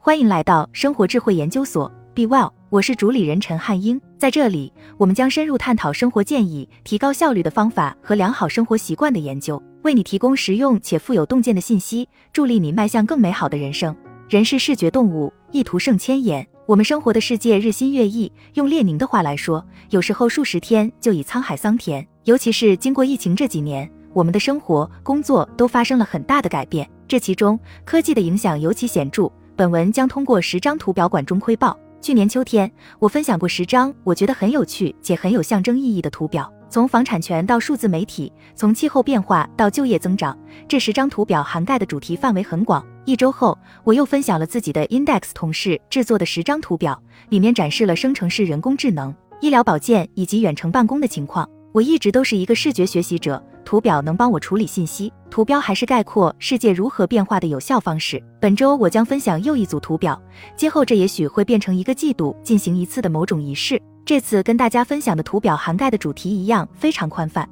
欢迎来到生活智慧研究所，Be Well，我是主理人陈汉英。在这里，我们将深入探讨生活建议、提高效率的方法和良好生活习惯的研究，为你提供实用且富有洞见的信息，助力你迈向更美好的人生。人是视觉动物，意图胜千言。我们生活的世界日新月异，用列宁的话来说，有时候数十天就已沧海桑田。尤其是经过疫情这几年，我们的生活、工作都发生了很大的改变，这其中科技的影响尤其显著。本文将通过十张图表管中窥豹。去年秋天，我分享过十张我觉得很有趣且很有象征意义的图表，从房产权到数字媒体，从气候变化到就业增长，这十张图表涵盖的主题范围很广。一周后，我又分享了自己的 Index 同事制作的十张图表，里面展示了生成式人工智能、医疗保健以及远程办公的情况。我一直都是一个视觉学习者。图表能帮我处理信息，图标还是概括世界如何变化的有效方式。本周我将分享又一组图表，今后这也许会变成一个季度进行一次的某种仪式。这次跟大家分享的图表涵盖的主题一样非常宽泛：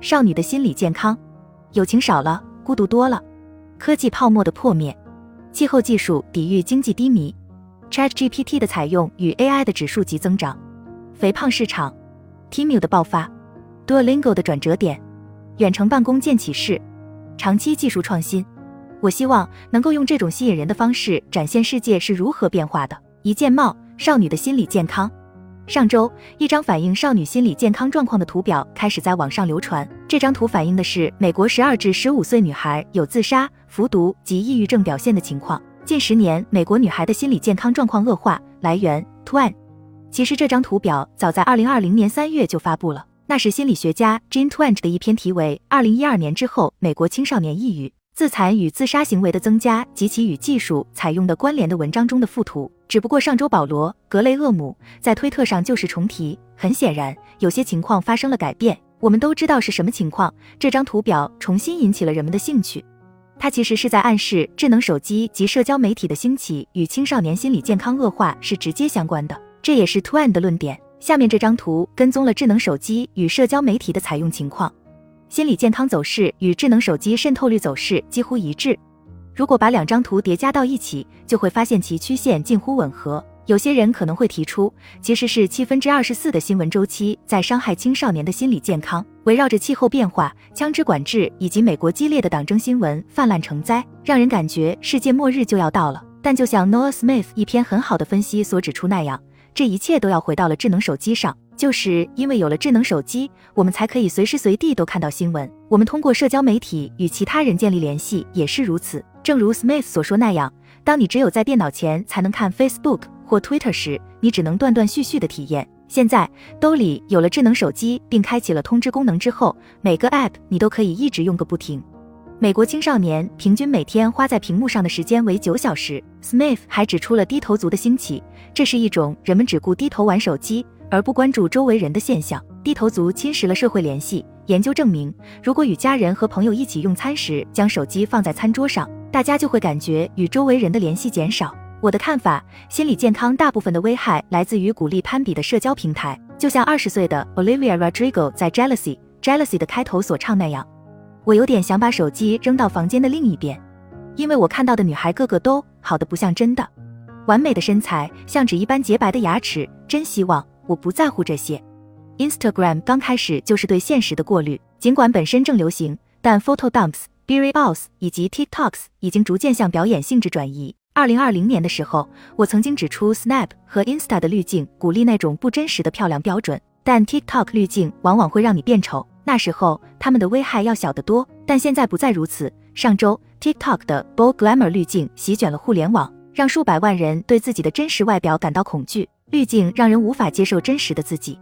少女的心理健康，友情少了，孤独多了，科技泡沫的破灭，气候技术抵御经济低迷，ChatGPT 的采用与 AI 的指数级增长，肥胖市场，Temu 的爆发，Duolingo 的转折点。远程办公见启示，长期技术创新。我希望能够用这种吸引人的方式展现世界是如何变化的。一键帽少女的心理健康。上周，一张反映少女心理健康状况的图表开始在网上流传。这张图反映的是美国十二至十五岁女孩有自杀、服毒及抑郁症表现的情况。近十年，美国女孩的心理健康状况恶化。来源：Twan。其实这张图表早在二零二零年三月就发布了。那是心理学家 Jean Twenge 的一篇题为《二零一二年之后美国青少年抑郁、自残与自杀行为的增加及其与技术采用的关联》的文章中的附图。只不过上周保罗·格雷厄姆在推特上旧事重提，很显然有些情况发生了改变。我们都知道是什么情况。这张图表重新引起了人们的兴趣，它其实是在暗示智能手机及社交媒体的兴起与青少年心理健康恶化是直接相关的。这也是 Twenge 的论点。下面这张图跟踪了智能手机与社交媒体的采用情况，心理健康走势与智能手机渗透率走势几乎一致。如果把两张图叠加到一起，就会发现其曲线近乎吻合。有些人可能会提出，其实是七分之二十四的新闻周期在伤害青少年的心理健康，围绕着气候变化、枪支管制以及美国激烈的党争新闻泛滥成灾，让人感觉世界末日就要到了。但就像 Noah Smith 一篇很好的分析所指出那样。这一切都要回到了智能手机上，就是因为有了智能手机，我们才可以随时随地都看到新闻。我们通过社交媒体与其他人建立联系也是如此。正如 Smith 所说那样，当你只有在电脑前才能看 Facebook 或 Twitter 时，你只能断断续续的体验。现在兜里有了智能手机，并开启了通知功能之后，每个 App 你都可以一直用个不停。美国青少年平均每天花在屏幕上的时间为九小时。Smith 还指出了低头族的兴起，这是一种人们只顾低头玩手机而不关注周围人的现象。低头族侵蚀了社会联系。研究证明，如果与家人和朋友一起用餐时将手机放在餐桌上，大家就会感觉与周围人的联系减少。我的看法，心理健康大部分的危害来自于鼓励攀比的社交平台，就像二十岁的 Olivia Rodrigo 在 Jealousy Jealousy 的开头所唱那样。我有点想把手机扔到房间的另一边，因为我看到的女孩个个都好的不像真的，完美的身材，像纸一般洁白的牙齿，真希望我不在乎这些。Instagram 刚开始就是对现实的过滤，尽管本身正流行，但 Photo Dumps、b e r y Boss 以及 TikToks 已经逐渐向表演性质转移。二零二零年的时候，我曾经指出 Snap 和 Insta 的滤镜鼓励那种不真实的漂亮标准，但 TikTok 滤镜往往会让你变丑。那时候他们的危害要小得多，但现在不再如此。上周，TikTok 的 b o l Glamour 滤镜席卷了互联网，让数百万人对自己的真实外表感到恐惧。滤镜让人无法接受真实的自己。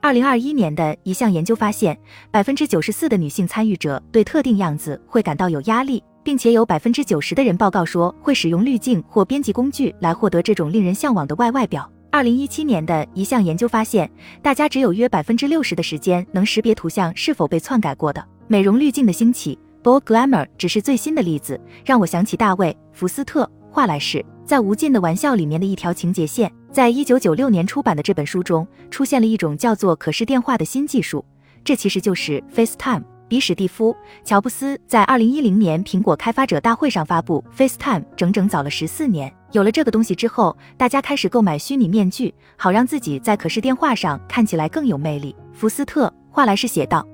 二零二一年的一项研究发现，百分之九十四的女性参与者对特定样子会感到有压力，并且有百分之九十的人报告说会使用滤镜或编辑工具来获得这种令人向往的外外表。二零一七年的一项研究发现，大家只有约百分之六十的时间能识别图像是否被篡改过的。美容滤镜的兴起 b o l Glamour 只是最新的例子，让我想起大卫·福斯特。话来是，在《无尽的玩笑》里面的一条情节线，在一九九六年出版的这本书中，出现了一种叫做可视电话的新技术，这其实就是 FaceTime。比史蒂夫·乔布斯在二零一零年苹果开发者大会上发布 FaceTime，整整早了十四年。有了这个东西之后，大家开始购买虚拟面具，好让自己在可视电话上看起来更有魅力。福斯特华莱士写道。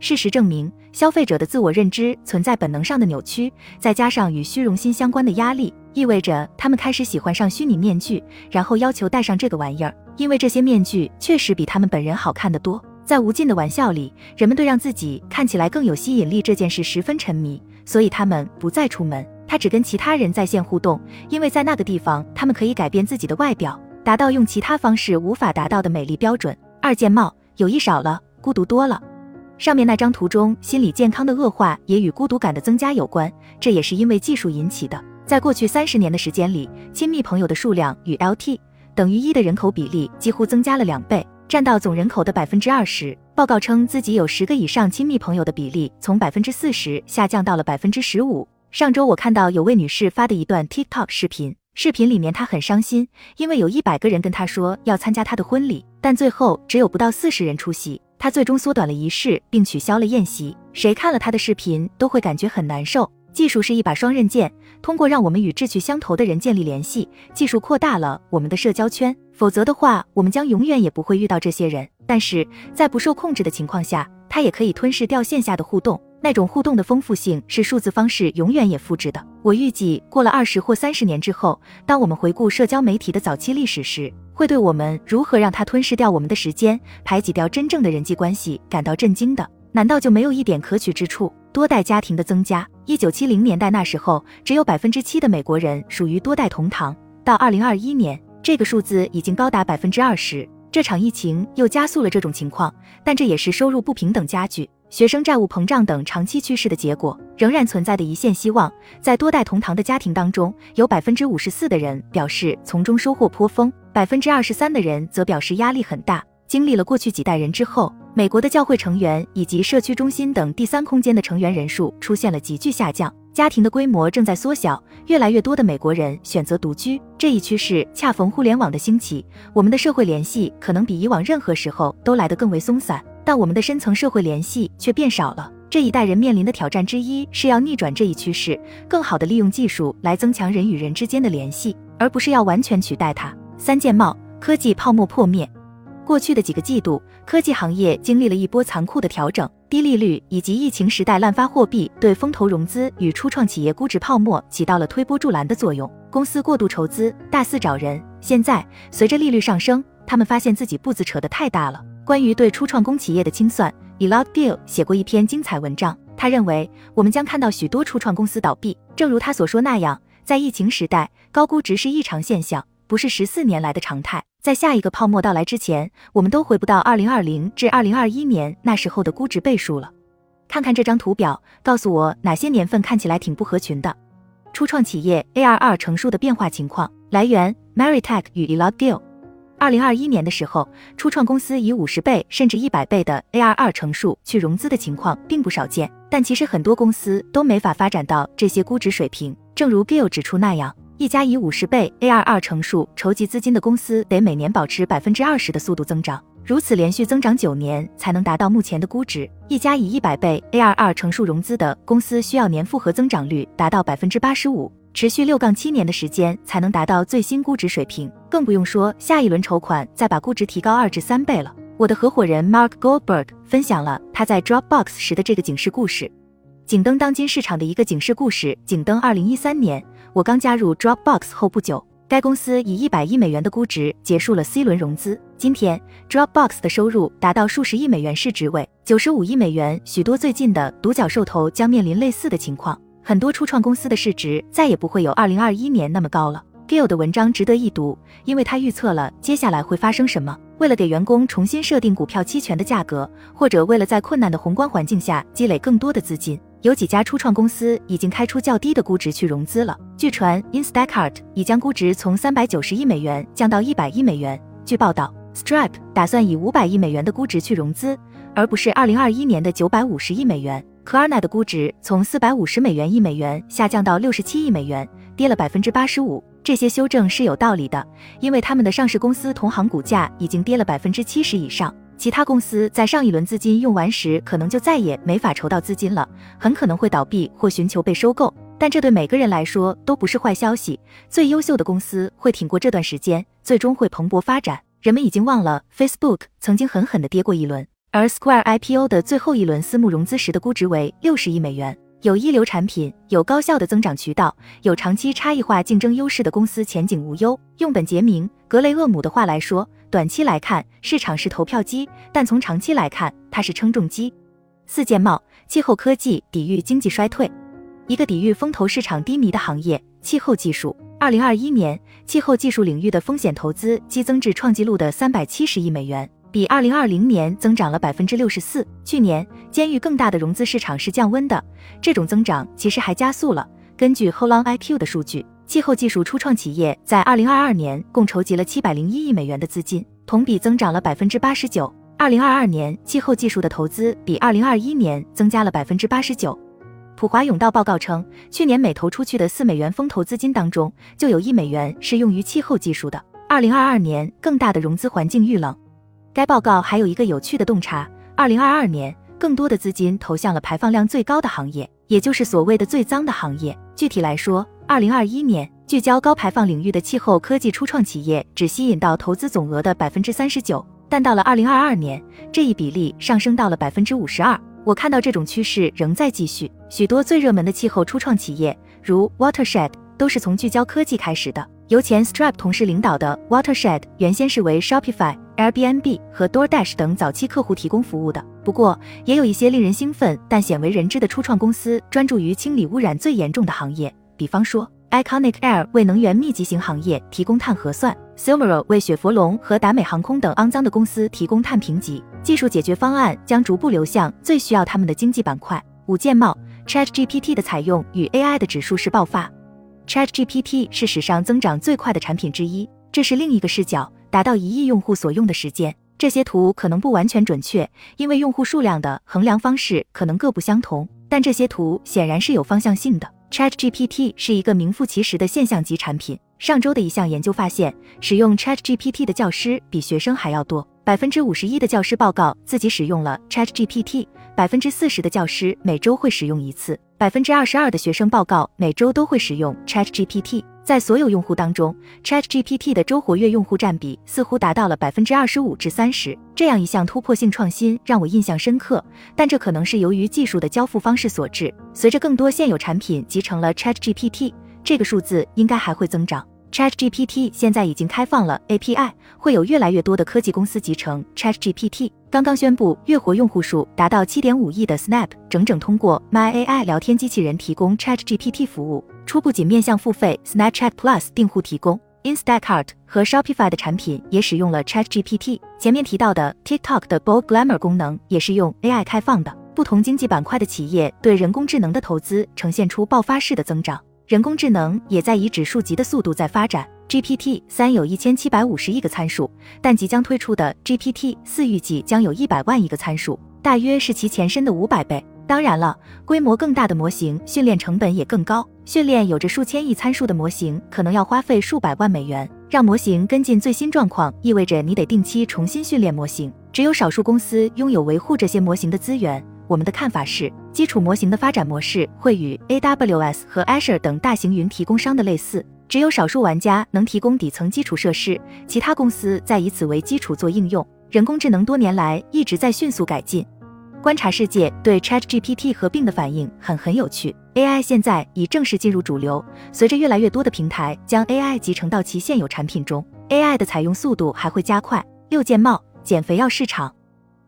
事实证明，消费者的自我认知存在本能上的扭曲，再加上与虚荣心相关的压力，意味着他们开始喜欢上虚拟面具，然后要求戴上这个玩意儿，因为这些面具确实比他们本人好看得多。在无尽的玩笑里，人们对让自己看起来更有吸引力这件事十分沉迷，所以他们不再出门，他只跟其他人在线互动，因为在那个地方，他们可以改变自己的外表，达到用其他方式无法达到的美丽标准。二件帽，友谊少了，孤独多了。上面那张图中，心理健康的恶化也与孤独感的增加有关，这也是因为技术引起的。在过去三十年的时间里，亲密朋友的数量与 LT 等于一的人口比例几乎增加了两倍，占到总人口的百分之二十。报告称自己有十个以上亲密朋友的比例从百分之四十下降到了百分之十五。上周我看到有位女士发的一段 TikTok 视频，视频里面她很伤心，因为有一百个人跟她说要参加她的婚礼，但最后只有不到四十人出席。她最终缩短了仪式，并取消了宴席。谁看了她的视频都会感觉很难受。技术是一把双刃剑，通过让我们与志趣相投的人建立联系，技术扩大了我们的社交圈。否则的话，我们将永远也不会遇到这些人。但是在不受控制的情况下，它也可以吞噬掉线下的互动。那种互动的丰富性是数字方式永远也复制的。我预计过了二十或三十年之后，当我们回顾社交媒体的早期历史时，会对我们如何让它吞噬掉我们的时间、排挤掉真正的人际关系感到震惊的。难道就没有一点可取之处？多代家庭的增加。一九七零年代那时候，只有百分之七的美国人属于多代同堂。到二零二一年，这个数字已经高达百分之二十。这场疫情又加速了这种情况，但这也是收入不平等加剧。学生债务膨胀等长期趋势的结果，仍然存在的一线希望。在多代同堂的家庭当中，有百分之五十四的人表示从中收获颇丰，百分之二十三的人则表示压力很大。经历了过去几代人之后，美国的教会成员以及社区中心等第三空间的成员人数出现了急剧下降，家庭的规模正在缩小，越来越多的美国人选择独居。这一趋势恰逢互联网的兴起，我们的社会联系可能比以往任何时候都来得更为松散。但我们的深层社会联系却变少了。这一代人面临的挑战之一是要逆转这一趋势，更好地利用技术来增强人与人之间的联系，而不是要完全取代它。三件帽，科技泡沫破灭。过去的几个季度，科技行业经历了一波残酷的调整，低利率以及疫情时代滥发货币对风投融资与初创企业估值泡沫起到了推波助澜的作用，公司过度筹资，大肆找人。现在随着利率上升，他们发现自己步子扯得太大了。关于对初创工企业的清算，Elad Gil 写过一篇精彩文章。他认为，我们将看到许多初创公司倒闭。正如他所说那样，在疫情时代，高估值是异常现象，不是十四年来的常态。在下一个泡沫到来之前，我们都回不到二零二零至二零二一年那时候的估值倍数了。看看这张图表，告诉我哪些年份看起来挺不合群的。初创企业 ARR 乘数的变化情况。来源：Maritech 与 Elad Gil。二零二一年的时候，初创公司以五十倍甚至一百倍的 ARR 乘数去融资的情况并不少见，但其实很多公司都没法发展到这些估值水平。正如 Gill 指出那样，一家以五十倍 ARR 乘数筹集资金的公司，得每年保持百分之二十的速度增长，如此连续增长九年才能达到目前的估值。一家以一百倍 ARR 乘数融资的公司，需要年复合增长率达到百分之八十五。持续六杠七年的时间才能达到最新估值水平，更不用说下一轮筹款再把估值提高二至三倍了。我的合伙人 Mark Goldberg 分享了他在 Dropbox 时的这个警示故事，警登当今市场的一个警示故事。警登二零一三年，我刚加入 Dropbox 后不久，该公司以一百亿美元的估值结束了 C 轮融资。今天 Dropbox 的收入达到数十亿美元市值位，九十五亿美元。许多最近的独角兽头将面临类似的情况。很多初创公司的市值再也不会有二零二一年那么高了。Gill 的文章值得一读，因为他预测了接下来会发生什么。为了给员工重新设定股票期权的价格，或者为了在困难的宏观环境下积累更多的资金，有几家初创公司已经开出较低的估值去融资了。据传，Instacart 已将估值从三百九十亿美元降到一百亿美元。据报道，Stripe 打算以五百亿美元的估值去融资，而不是二零二一年的九百五十亿美元。科尔纳的估值从四百五十美元一美元下降到六十七亿美元，跌了百分之八十五。这些修正是有道理的，因为他们的上市公司同行股价已经跌了百分之七十以上。其他公司在上一轮资金用完时，可能就再也没法筹到资金了，很可能会倒闭或寻求被收购。但这对每个人来说都不是坏消息。最优秀的公司会挺过这段时间，最终会蓬勃发展。人们已经忘了 Facebook 曾经狠狠地跌过一轮，而 Square IPO 的最后一轮私募融资时的估值为六十亿美元。有一流产品，有高效的增长渠道，有长期差异化竞争优势的公司前景无忧。用本杰明·格雷厄姆的话来说，短期来看市场是投票机，但从长期来看它是称重机。四建贸，气候科技抵御经济衰退，一个抵御风投市场低迷的行业——气候技术。二零二一年，气候技术领域的风险投资激增至创纪录的三百七十亿美元。比二零二零年增长了百分之六十四。去年，监狱更大的融资市场是降温的，这种增长其实还加速了。根据 Holon IQ 的数据，气候技术初创企业在二零二二年共筹集了七百零一亿美元的资金，同比增长了百分之八十九。二零二二年，气候技术的投资比二零二一年增加了百分之八十九。普华永道报告称，去年每投出去的四美元风投资金当中，就有一美元是用于气候技术的。二零二二年，更大的融资环境遇冷。该报告还有一个有趣的洞察：二零二二年，更多的资金投向了排放量最高的行业，也就是所谓的最脏的行业。具体来说，二零二一年聚焦高排放领域的气候科技初创企业只吸引到投资总额的百分之三十九，但到了二零二二年，这一比例上升到了百分之五十二。我看到这种趋势仍在继续，许多最热门的气候初创企业，如 Watershed，都是从聚焦科技开始的。由前 Stripe 同事领导的 Watershed 原先是为 Shopify、Airbnb 和 DoorDash 等早期客户提供服务的。不过，也有一些令人兴奋但鲜为人知的初创公司，专注于清理污染最严重的行业。比方说，Iconic Air 为能源密集型行业提供碳核算，Silmero 为雪佛龙和达美航空等肮脏的公司提供碳评级。技术解决方案将逐步流向最需要他们的经济板块。五件帽，ChatGPT 的采用与 AI 的指数式爆发。ChatGPT 是史上增长最快的产品之一。这是另一个视角，达到一亿用户所用的时间。这些图可能不完全准确，因为用户数量的衡量方式可能各不相同。但这些图显然是有方向性的。ChatGPT 是一个名副其实的现象级产品。上周的一项研究发现，使用 ChatGPT 的教师比学生还要多。百分之五十一的教师报告自己使用了 ChatGPT，百分之四十的教师每周会使用一次。百分之二十二的学生报告每周都会使用 ChatGPT，在所有用户当中，ChatGPT 的周活跃用户占比似乎达到了百分之二十五至三十。这样一项突破性创新让我印象深刻，但这可能是由于技术的交付方式所致。随着更多现有产品集成了 ChatGPT，这个数字应该还会增长。ChatGPT 现在已经开放了 API，会有越来越多的科技公司集成 ChatGPT。刚刚宣布月活用户数达到七点五亿的 Snap，整整通过 My AI 聊天机器人提供 ChatGPT 服务，初步仅面向付费 Snapchat Plus 订户提供。Instacart 和 Shopify 的产品也使用了 ChatGPT。前面提到的 TikTok 的 Bold Glamour 功能也是用 AI 开放的。不同经济板块的企业对人工智能的投资呈现出爆发式的增长。人工智能也在以指数级的速度在发展。GPT 三有一千七百五十亿个参数，但即将推出的 GPT 四预计将有一百万亿个参数，大约是其前身的五百倍。当然了，规模更大的模型训练成本也更高，训练有着数千亿参数的模型可能要花费数百万美元。让模型跟进最新状况，意味着你得定期重新训练模型。只有少数公司拥有维护这些模型的资源。我们的看法是，基础模型的发展模式会与 AWS 和 Azure 等大型云提供商的类似，只有少数玩家能提供底层基础设施，其他公司在以此为基础做应用。人工智能多年来一直在迅速改进。观察世界对 ChatGPT 合并的反应很很有趣。AI 现在已正式进入主流，随着越来越多的平台将 AI 集成到其现有产品中，AI 的采用速度还会加快。六件帽减肥药市场。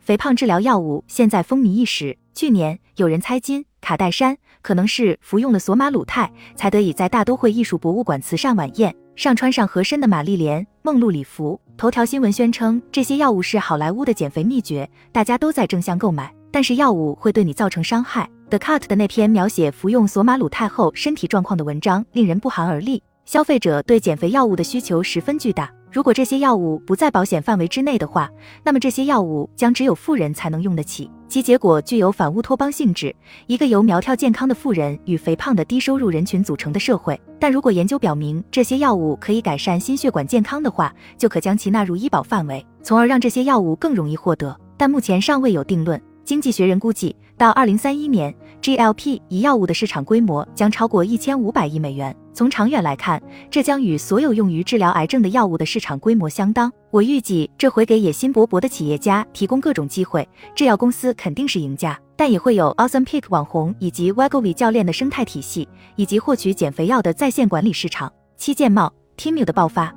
肥胖治疗药物现在风靡一时。去年有人猜金卡戴珊可能是服用了索马鲁肽，才得以在大都会艺术博物馆慈善晚宴上穿上合身的玛丽莲梦露礼服。头条新闻宣称这些药物是好莱坞的减肥秘诀，大家都在争相购买。但是药物会对你造成伤害。The Cut 的那篇描写服用索马鲁肽后身体状况的文章令人不寒而栗。消费者对减肥药物的需求十分巨大。如果这些药物不在保险范围之内的话，那么这些药物将只有富人才能用得起，其结果具有反乌托邦性质，一个由苗条健康的富人与肥胖的低收入人群组成的社会。但如果研究表明这些药物可以改善心血管健康的话，就可将其纳入医保范围，从而让这些药物更容易获得。但目前尚未有定论。经济学人估计到二零三一年，GLP 一药物的市场规模将超过一千五百亿美元。从长远来看，这将与所有用于治疗癌症的药物的市场规模相当。我预计这会给野心勃勃的企业家提供各种机会，制药公司肯定是赢家，但也会有 Awesome Pick 网红以及 Wegovy 教练的生态体系，以及获取减肥药的在线管理市场。七件帽 Temu 的爆发。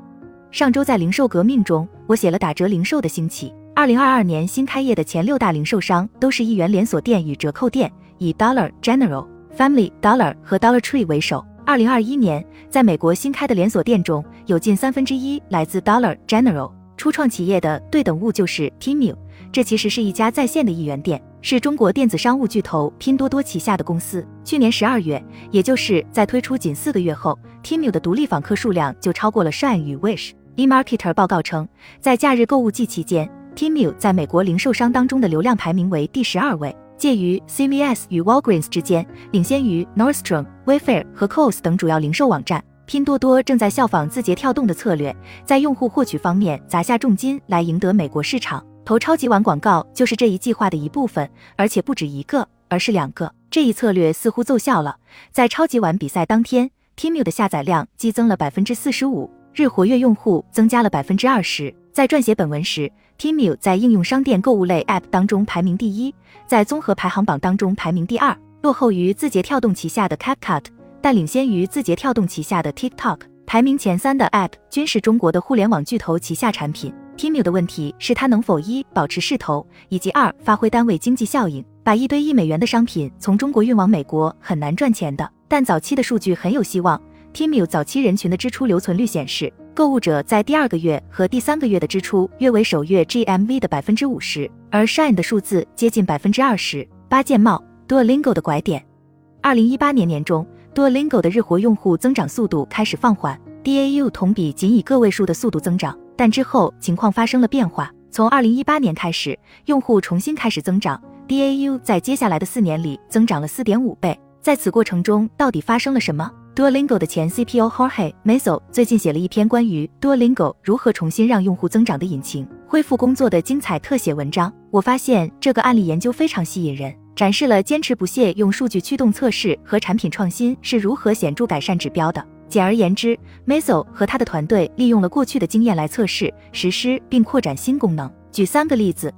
上周在零售革命中，我写了打折零售的兴起。二零二二年新开业的前六大零售商都是一元连锁店与折扣店，以 Dollar General、Family Dollar 和 Dollar Tree 为首。二零二一年，在美国新开的连锁店中有近三分之一来自 Dollar General。初创企业的对等物就是 Temu，这其实是一家在线的一元店，是中国电子商务巨头拼多多旗下的公司。去年十二月，也就是在推出仅四个月后，Temu 的独立访客数量就超过了 Shine 与 Wish。eMarketer 报告称，在假日购物季期间。Temu 在美国零售商当中的流量排名为第十二位，介于 CVS 与 Walgreens 之间，领先于 Nordstrom、Wayfair 和 c o s 等主要零售网站。拼多多正在效仿字节跳动的策略，在用户获取方面砸下重金来赢得美国市场。投超级碗广告就是这一计划的一部分，而且不止一个，而是两个。这一策略似乎奏效了。在超级碗比赛当天，Temu 的下载量激增了百分之四十五，日活跃用户增加了百分之二十。在撰写本文时。Temu 在应用商店购物类 App 当中排名第一，在综合排行榜当中排名第二，落后于字节跳动旗下的 CapCut，但领先于字节跳动旗下的 TikTok。排名前三的 App 均是中国的互联网巨头旗下产品。Temu 的问题是它能否一保持势头，以及二发挥单位经济效应。把一堆一美元的商品从中国运往美国很难赚钱的，但早期的数据很有希望。Temu 早期人群的支出留存率显示。购物者在第二个月和第三个月的支出约为首月 GMV 的百分之五十，而 Shine 的数字接近百分之二十八。件帽 Duolingo 的拐点，二零一八年年中，Duolingo 的日活用户增长速度开始放缓，DAU 同比仅以个位数的速度增长，但之后情况发生了变化。从二零一八年开始，用户重新开始增长，DAU 在接下来的四年里增长了四点五倍。在此过程中，到底发生了什么？Duolingo 的前 CPO Jorge Meso 最近写了一篇关于 Duolingo 如何重新让用户增长的引擎恢复工作的精彩特写文章。我发现这个案例研究非常吸引人，展示了坚持不懈用数据驱动测试和产品创新是如何显著改善指标的。简而言之，Meso 和他的团队利用了过去的经验来测试、实施并扩展新功能。举三个例子：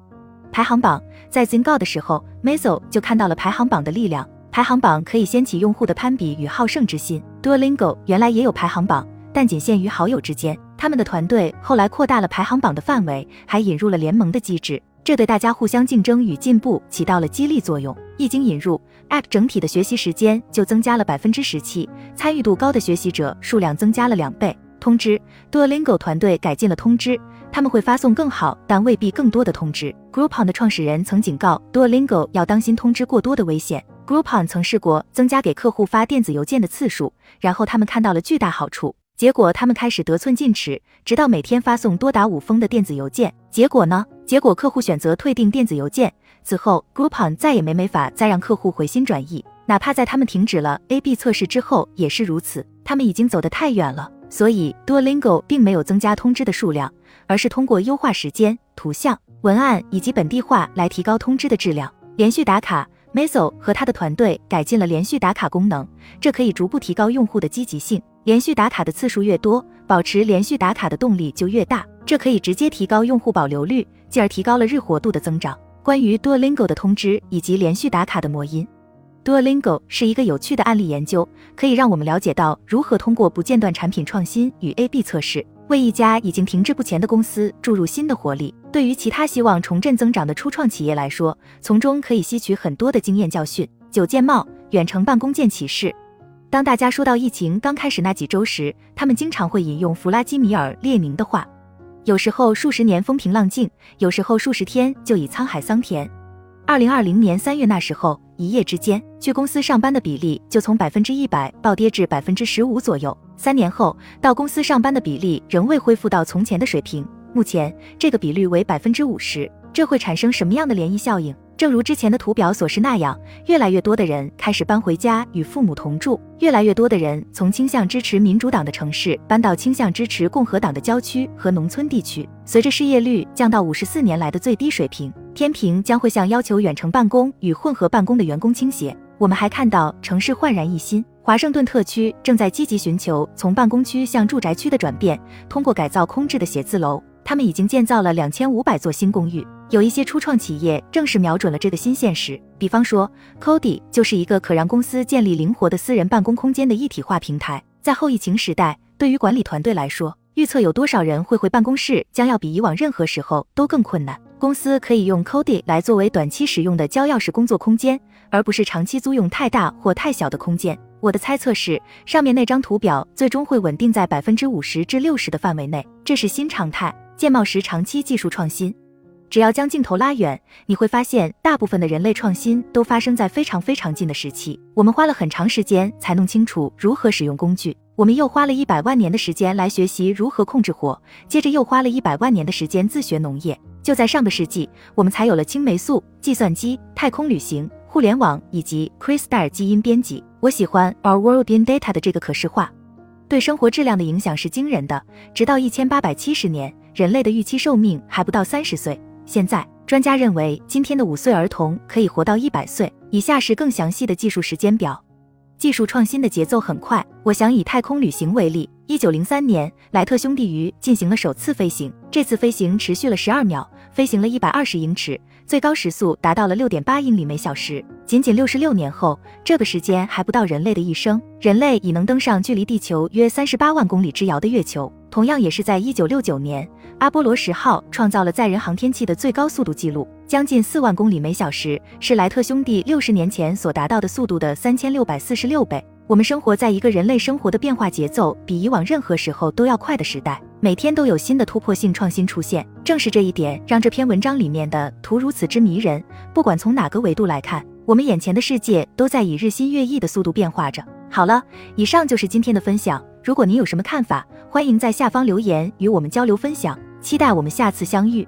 排行榜，在 Zingo 的时候，Meso 就看到了排行榜的力量。排行榜可以掀起用户的攀比与好胜之心。Duolingo 原来也有排行榜，但仅限于好友之间。他们的团队后来扩大了排行榜的范围，还引入了联盟的机制，这对大家互相竞争与进步起到了激励作用。一经引入，App 整体的学习时间就增加了百分之十七，参与度高的学习者数量增加了两倍。通知，Duolingo 团队改进了通知，他们会发送更好但未必更多的通知。Groupon 的创始人曾警告 Duolingo 要当心通知过多的危险。Groupon 曾试过增加给客户发电子邮件的次数，然后他们看到了巨大好处。结果他们开始得寸进尺，直到每天发送多达五封的电子邮件。结果呢？结果客户选择退订电子邮件。此后，Groupon 再也没没法再让客户回心转意，哪怕在他们停止了 A/B 测试之后也是如此。他们已经走得太远了。所以 Duolingo 并没有增加通知的数量，而是通过优化时间、图像、文案以及本地化来提高通知的质量。连续打卡。Meso 和他的团队改进了连续打卡功能，这可以逐步提高用户的积极性。连续打卡的次数越多，保持连续打卡的动力就越大，这可以直接提高用户保留率，进而提高了日活度的增长。关于 Duolingo 的通知以及连续打卡的魔音，Duolingo 是一个有趣的案例研究，可以让我们了解到如何通过不间断产品创新与 A/B 测试。为一家已经停滞不前的公司注入新的活力，对于其他希望重振增长的初创企业来说，从中可以吸取很多的经验教训。九键帽，远程办公见启示。当大家说到疫情刚开始那几周时，他们经常会引用弗拉基米尔·列宁的话：有时候数十年风平浪静，有时候数十天就已沧海桑田。二零二零年三月那时候，一夜之间，去公司上班的比例就从百分之一百暴跌至百分之十五左右。三年后，到公司上班的比例仍未恢复到从前的水平，目前这个比率为百分之五十。这会产生什么样的涟漪效应？正如之前的图表所示那样，越来越多的人开始搬回家与父母同住，越来越多的人从倾向支持民主党的城市搬到倾向支持共和党的郊区和农村地区。随着失业率降到五十四年来的最低水平，天平将会向要求远程办公与混合办公的员工倾斜。我们还看到城市焕然一新，华盛顿特区正在积极寻求从办公区向住宅区的转变，通过改造空置的写字楼。他们已经建造了两千五百座新公寓，有一些初创企业正是瞄准了这个新现实。比方说，Cody 就是一个可让公司建立灵活的私人办公空间的一体化平台。在后疫情时代，对于管理团队来说，预测有多少人会回办公室，将要比以往任何时候都更困难。公司可以用 Cody 来作为短期使用的交钥匙工作空间，而不是长期租用太大或太小的空间。我的猜测是，上面那张图表最终会稳定在百分之五十至六十的范围内，这是新常态。建茂时长期技术创新，只要将镜头拉远，你会发现大部分的人类创新都发生在非常非常近的时期。我们花了很长时间才弄清楚如何使用工具，我们又花了一百万年的时间来学习如何控制火，接着又花了一百万年的时间自学农业。就在上个世纪，我们才有了青霉素、计算机、太空旅行、互联网以及 CRISPR 基因编辑。我喜欢 Our World in Data 的这个可视化，对生活质量的影响是惊人的。直到一千八百七十年。人类的预期寿命还不到三十岁。现在，专家认为今天的五岁儿童可以活到一百岁。以下是更详细的技术时间表。技术创新的节奏很快。我想以太空旅行为例，一九零三年，莱特兄弟鱼进行了首次飞行。这次飞行持续了十二秒，飞行了一百二十英尺，最高时速达到了六点八英里每小时。仅仅六十六年后，这个时间还不到人类的一生，人类已能登上距离地球约三十八万公里之遥的月球。同样也是在一九六九年，阿波罗十号创造了载人航天器的最高速度记录，将近四万公里每小时，是莱特兄弟六十年前所达到的速度的三千六百四十六倍。我们生活在一个人类生活的变化节奏比以往任何时候都要快的时代，每天都有新的突破性创新出现。正是这一点，让这篇文章里面的图如此之迷人。不管从哪个维度来看，我们眼前的世界都在以日新月异的速度变化着。好了，以上就是今天的分享。如果您有什么看法，欢迎在下方留言与我们交流分享，期待我们下次相遇。